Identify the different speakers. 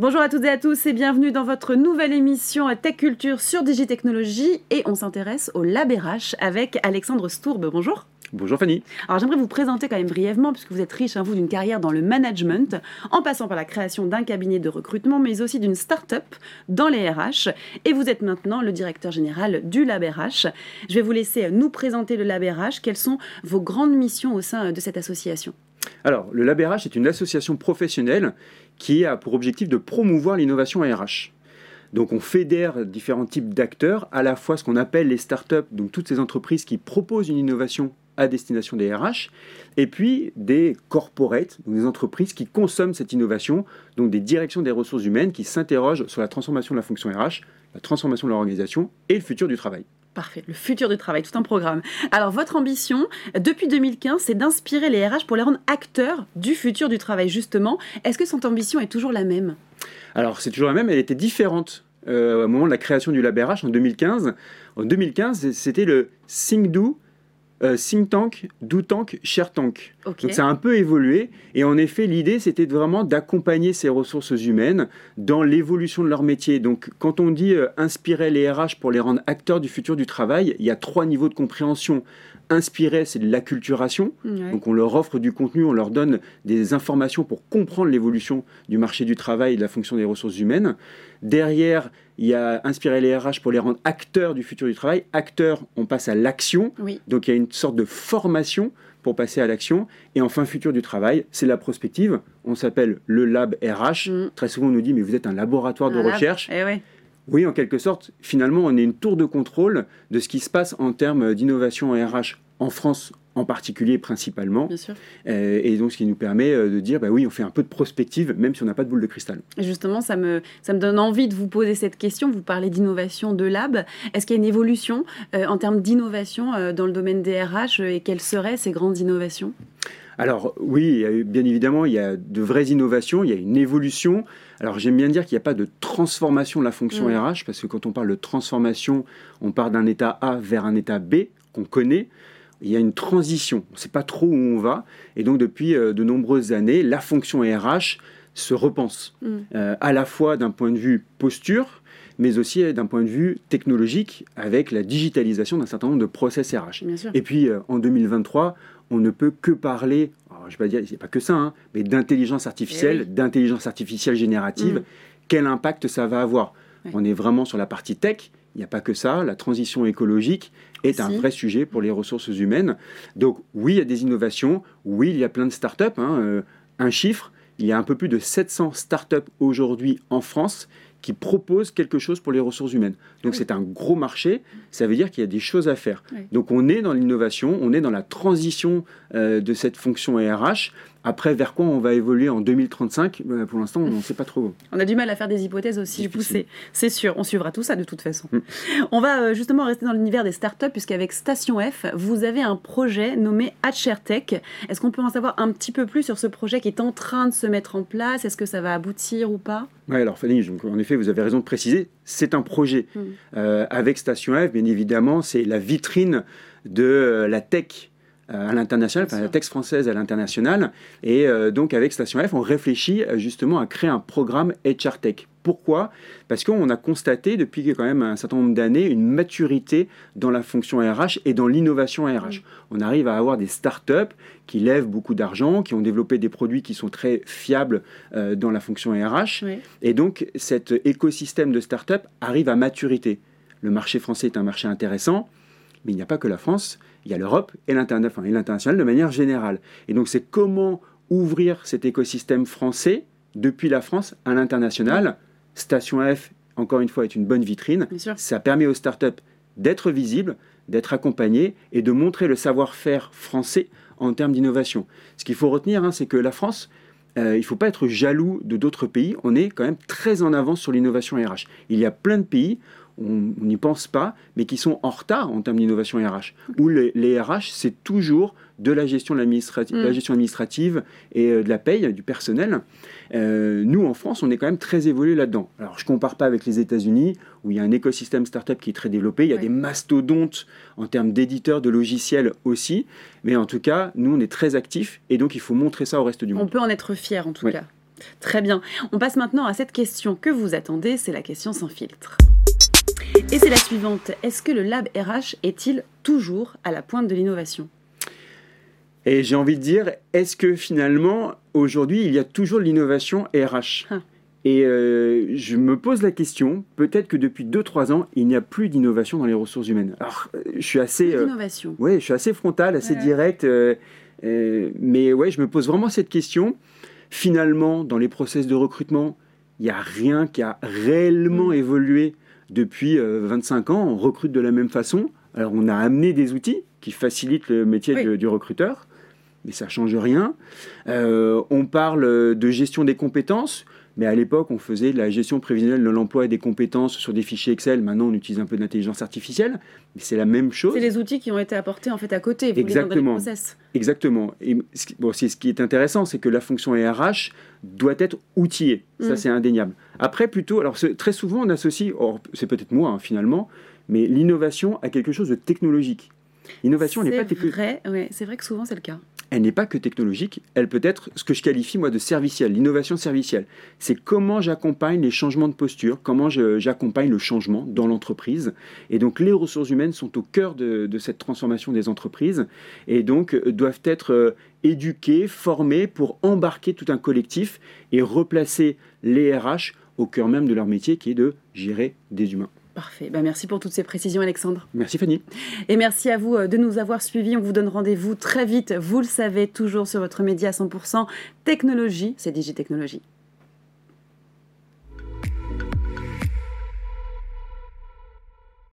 Speaker 1: Bonjour à toutes et à tous et bienvenue dans votre nouvelle émission Tech Culture sur Digitechnologie et on s'intéresse au Lab RH avec Alexandre Stourbe. Bonjour.
Speaker 2: Bonjour Fanny.
Speaker 1: Alors j'aimerais vous présenter quand même brièvement, puisque vous êtes riche, hein, vous, d'une carrière dans le management, en passant par la création d'un cabinet de recrutement, mais aussi d'une start-up dans les RH. Et vous êtes maintenant le directeur général du Lab RH. Je vais vous laisser nous présenter le Lab RH. Quelles sont vos grandes missions au sein de cette association?
Speaker 2: Alors, le LabRH est une association professionnelle qui a pour objectif de promouvoir l'innovation RH. Donc on fédère différents types d'acteurs, à la fois ce qu'on appelle les startups, donc toutes ces entreprises qui proposent une innovation à destination des RH, et puis des corporates, donc des entreprises qui consomment cette innovation, donc des directions des ressources humaines qui s'interrogent sur la transformation de la fonction RH, la transformation de leur organisation et le futur du travail.
Speaker 1: Parfait, le futur du travail, tout un programme. Alors votre ambition, depuis 2015, c'est d'inspirer les RH pour les rendre acteurs du futur du travail, justement. Est-ce que cette ambition est toujours la même?
Speaker 2: Alors c'est toujours la même, elle était différente euh, au moment de la création du Lab RH en 2015. En 2015, c'était le Think Do euh, think tank, do tank, share tank. Donc ça a un peu évolué et en effet l'idée c'était vraiment d'accompagner ces ressources humaines dans l'évolution de leur métier. Donc quand on dit euh, inspirer les RH pour les rendre acteurs du futur du travail, il y a trois niveaux de compréhension. Inspirer, c'est de l'acculturation. Donc on leur offre du contenu, on leur donne des informations pour comprendre l'évolution du marché du travail et de la fonction des ressources humaines. Derrière, il y a inspirer les RH pour les rendre acteurs du futur du travail. Acteurs, on passe à l'action. Donc il y a une sorte de formation pour passer à l'action. Et enfin, futur du travail, c'est la prospective. On s'appelle le lab RH. Mm. Très souvent, on nous dit, mais vous êtes un laboratoire de recherche.
Speaker 1: Eh
Speaker 2: oui, en quelque sorte, finalement, on est une tour de contrôle de ce qui se passe en termes d'innovation RH en France en particulier principalement. Euh, et donc ce qui nous permet euh, de dire, bah oui, on fait un peu de prospective, même si on n'a pas de boule de cristal.
Speaker 1: justement, ça me, ça me donne envie de vous poser cette question. Vous parlez d'innovation de lab. Est-ce qu'il y a une évolution euh, en termes d'innovation dans le domaine des RH et quelles seraient ces grandes innovations?
Speaker 2: Alors oui, bien évidemment, il y a de vraies innovations, il y a une évolution. Alors j'aime bien dire qu'il n'y a pas de transformation de la fonction RH, mm. parce que quand on parle de transformation, on part d'un état A vers un état B qu'on connaît. Il y a une transition, on ne sait pas trop où on va. Et donc depuis euh, de nombreuses années, la fonction RH se repense, mm. euh, à la fois d'un point de vue posture, mais aussi d'un point de vue technologique, avec la digitalisation d'un certain nombre de process RH. Et puis euh, en 2023, on ne peut que parler, je ne vais pas dire, c'est pas que ça, hein, mais d'intelligence artificielle, eh d'intelligence artificielle générative. Mm. Quel impact ça va avoir? On est vraiment sur la partie tech. Il n'y a pas que ça. La transition écologique est un vrai sujet pour les ressources humaines. Donc oui, il y a des innovations. Oui, il y a plein de startups. Hein, euh, un chiffre, il y a un peu plus de 700 startups aujourd'hui en France qui proposent quelque chose pour les ressources humaines. Donc c'est un gros marché, ça veut dire qu'il y a des choses à faire. Donc on est dans l'innovation, on est dans la transition euh, de cette fonction RH. Après, vers quoi on va évoluer en 2035 bah, Pour l'instant, on ne sait pas trop.
Speaker 1: On a du mal à faire des hypothèses aussi poussées. C'est sûr, on suivra tout ça de toute façon. Mm. On va euh, justement rester dans l'univers des startups, puisqu'avec Station F, vous avez un projet nommé Tech. Est-ce qu'on peut en savoir un petit peu plus sur ce projet qui est en train de se mettre en place? Est-ce que ça va aboutir ou pas?
Speaker 2: Oui, alors Fanny, en effet, vous avez raison de préciser, c'est un projet. Mm. Euh, avec Station F, bien évidemment, c'est la vitrine de euh, la tech euh, à l'international, enfin la texte française à l'international. Et euh, donc avec Station F, on réfléchit euh, justement à créer un programme HR Tech. Pourquoi? Parce qu'on a constaté depuis quand même un certain nombre d'années une maturité dans la fonction RH et dans l'innovation RH. On arrive à avoir des startups qui lèvent beaucoup d'argent, qui ont développé des produits qui sont très fiables dans la fonction RH. Et donc cet écosystème de startups arrive à maturité. Le marché français est un marché intéressant, mais il n'y a pas que la France il y a l'Europe et l'international de manière générale. Et donc c'est comment ouvrir cet écosystème français depuis la France à l'international. Station F, encore une fois, est une bonne vitrine. Ça permet aux startups d'être visibles, d'être accompagnés et de montrer le savoir-faire français en termes d'innovation. Ce qu'il faut retenir, hein, c'est que la France, euh, il ne faut pas être jaloux de d'autres pays. On est quand même très en avance sur l'innovation RH. Il y a plein de pays on n'y pense pas, mais qui sont en retard en termes d'innovation RH. Où les, RH, c'est toujours de la gestion, de la mm. gestion administrative et euh, de la paye, du personnel. Euh, nous, en France, on est quand même très évolué là-dedans. Alors, je ne compare pas avec les États-Unis, où il y a un écosystème startup qui est très développé. Il y a des mastodontes en termes d'éditeurs de logiciels aussi. Mais en tout cas, nous, on est très actifs et donc il faut montrer ça au reste du monde.
Speaker 1: On peut en être fier, en tout cas. Très bien. On passe maintenant à cette question que vous attendez, c'est la question sans filtre. Et c'est la suivante. Est-ce que le Lab RH est-il toujours à la pointe de l'innovation?
Speaker 2: Et j'ai envie de dire, est-ce que finalement, aujourd'hui, il y a toujours l'innovation RH ah. Et euh, je me pose la question, peut-être que depuis 2-3 ans, il n'y a plus d'innovation dans les ressources humaines. Alors, euh, je suis assez...
Speaker 1: Euh,
Speaker 2: ouais, je suis assez frontal, assez direct, mais ouais, je me pose vraiment cette question. Finalement, dans les process de recrutement, il n'y a rien qui a réellement mm. évolué depuis 25 ans. On recrute de la même façon. Alors, on a amené des outils qui facilitent le métier du recruteur, mais ça ne change rien. on parle de gestion des compétences. Mais à l'époque, on faisait de la gestion prévisionnelle de l'emploi et des compétences sur des fichiers Excel. Maintenant, on utilise un peu d'intelligence artificielle. Mais c'est la même chose.
Speaker 1: C'est les outils qui ont été apportés en fait à côté.
Speaker 2: Exactement.
Speaker 1: Dans les
Speaker 2: Exactement. Et bon, ce qui est intéressant, c'est que la fonction RH doit être outillée. Ça, mm. c'est indéniable. Après, plutôt, alors très souvent, on associe, c'est peut-être moi hein, finalement, mais l'innovation à quelque chose de technologique. L'innovation n'est pas
Speaker 1: technologique. Ouais, c'est vrai que souvent c'est le cas
Speaker 2: elle n'est pas que technologique, elle peut être ce que je qualifie moi de servicielle, l'innovation servicielle. C'est comment j'accompagne les changements de posture, comment j'accompagne le changement dans l'entreprise. Et donc les ressources humaines sont au cœur de, cette transformation des entreprises et donc euh, doivent être euh, éduquées, formées pour embarquer tout un collectif et replacer les RH au cœur même de leur métier qui est de gérer des humains.
Speaker 1: Parfait. Ben, merci pour toutes ces précisions, Alexandre.
Speaker 2: Merci, Fanny.
Speaker 1: Et merci à vous euh, de nous avoir suivis. On vous donne rendez-vous très vite, vous le savez, toujours sur votre média 100% technologie, c'est Digitechnologie.